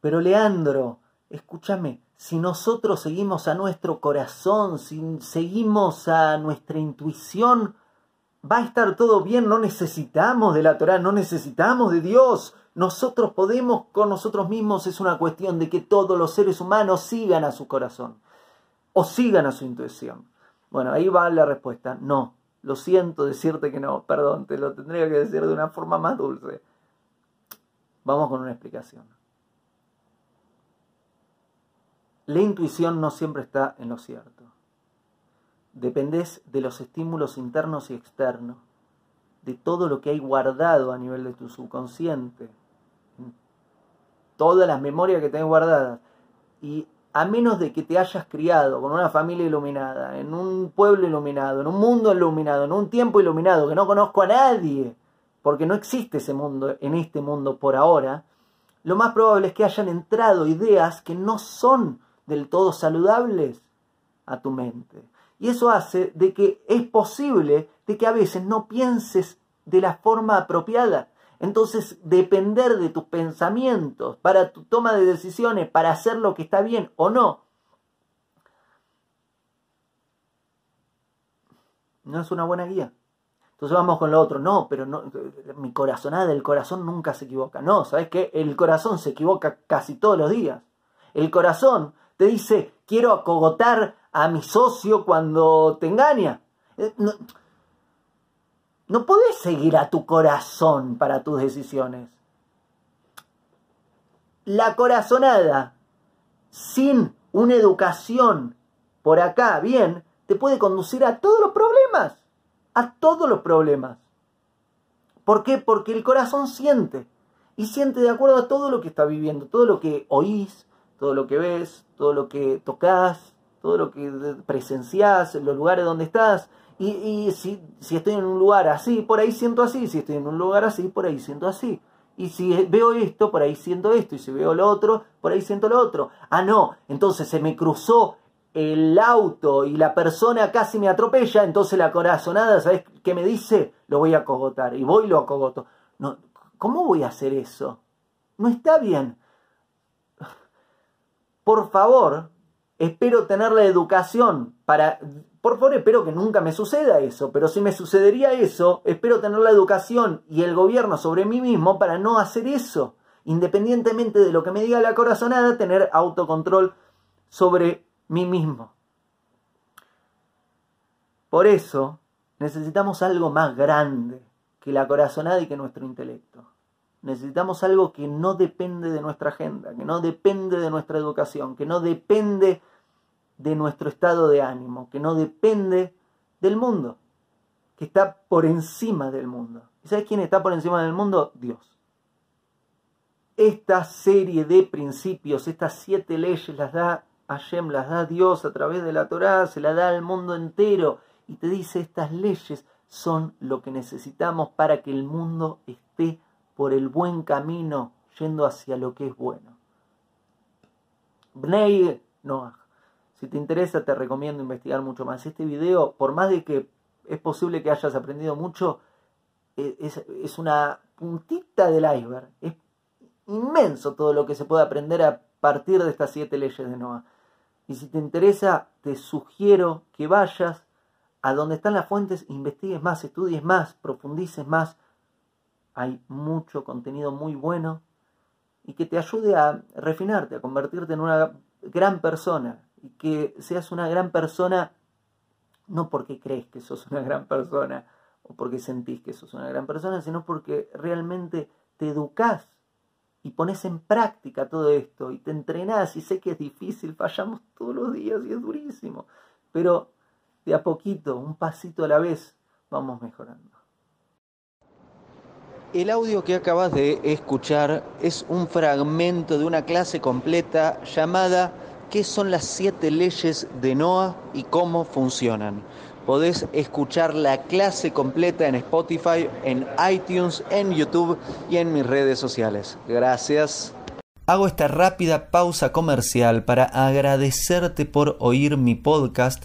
Pero Leandro, escúchame, si nosotros seguimos a nuestro corazón, si seguimos a nuestra intuición, va a estar todo bien, no necesitamos de la Torah, no necesitamos de Dios. Nosotros podemos con nosotros mismos, es una cuestión de que todos los seres humanos sigan a su corazón o sigan a su intuición. Bueno, ahí va la respuesta, no. Lo siento decirte que no, perdón, te lo tendría que decir de una forma más dulce. Vamos con una explicación. La intuición no siempre está en lo cierto. Dependés de los estímulos internos y externos, de todo lo que hay guardado a nivel de tu subconsciente, todas las memorias que tenés guardadas. Y a menos de que te hayas criado con una familia iluminada, en un pueblo iluminado, en un mundo iluminado, en un tiempo iluminado, que no conozco a nadie, porque no existe ese mundo en este mundo por ahora, lo más probable es que hayan entrado ideas que no son del todo saludables a tu mente. Y eso hace de que es posible de que a veces no pienses de la forma apropiada. Entonces, depender de tus pensamientos para tu toma de decisiones, para hacer lo que está bien o no, no es una buena guía. Entonces vamos con lo otro. No, pero no, mi corazonada del corazón nunca se equivoca. No, ¿sabes qué? El corazón se equivoca casi todos los días. El corazón te dice, quiero acogotar a mi socio cuando te engaña. Eh, no, no podés seguir a tu corazón para tus decisiones. La corazonada, sin una educación por acá bien, te puede conducir a todos los problemas. A todos los problemas. ¿Por qué? Porque el corazón siente. Y siente de acuerdo a todo lo que está viviendo, todo lo que oís, todo lo que ves, todo lo que tocas, todo lo que presenciás, los lugares donde estás. Y, si, si, estoy en un lugar así, por ahí siento así. Si estoy en un lugar así, por ahí siento así. Y si veo esto, por ahí siento esto. Y si veo lo otro, por ahí siento lo otro. Ah, no. Entonces se me cruzó el auto y la persona casi me atropella. Entonces la corazonada, ¿sabes qué me dice? Lo voy a cogotar. Y voy y lo acogoto. No, ¿Cómo voy a hacer eso? No está bien. Por favor, espero tener la educación para por favor, espero que nunca me suceda eso, pero si me sucedería eso, espero tener la educación y el gobierno sobre mí mismo para no hacer eso. Independientemente de lo que me diga la corazonada, tener autocontrol sobre mí mismo. Por eso necesitamos algo más grande que la corazonada y que nuestro intelecto. Necesitamos algo que no depende de nuestra agenda, que no depende de nuestra educación, que no depende de nuestro estado de ánimo, que no depende del mundo, que está por encima del mundo. ¿Y sabes quién está por encima del mundo? Dios. Esta serie de principios, estas siete leyes las da Hashem, las da Dios a través de la Torá, se la da al mundo entero y te dice estas leyes son lo que necesitamos para que el mundo esté por el buen camino, yendo hacia lo que es bueno. Bnei Noah. Si te interesa, te recomiendo investigar mucho más. Este video, por más de que es posible que hayas aprendido mucho, e, es, una puntita del iceberg. Es inmenso todo lo que se puede aprender a partir de estas siete leyes de Noah. Y si te interesa, te sugiero que vayas a donde están las fuentes, investigues más, estudies más, profundices más. Hay mucho contenido muy bueno y que te ayude a refinarte, a convertirte en una gran persona, y que seas una gran persona no porque crees que sos una gran persona o porque sentís que sos una gran persona, sino porque realmente te educás y pones en práctica todo esto y te entrenás y sé que es difícil, fallamos todos los días y es durísimo, pero de a poquito, un pasito a la vez, vamos mejorando. El audio que acabas de escuchar es un fragmento de una clase completa llamada qué son las siete leyes de Noah y cómo funcionan. Podés escuchar la clase completa en Spotify, en iTunes, en YouTube y en mis redes sociales. Gracias. Hago esta rápida pausa comercial para agradecerte por oír mi podcast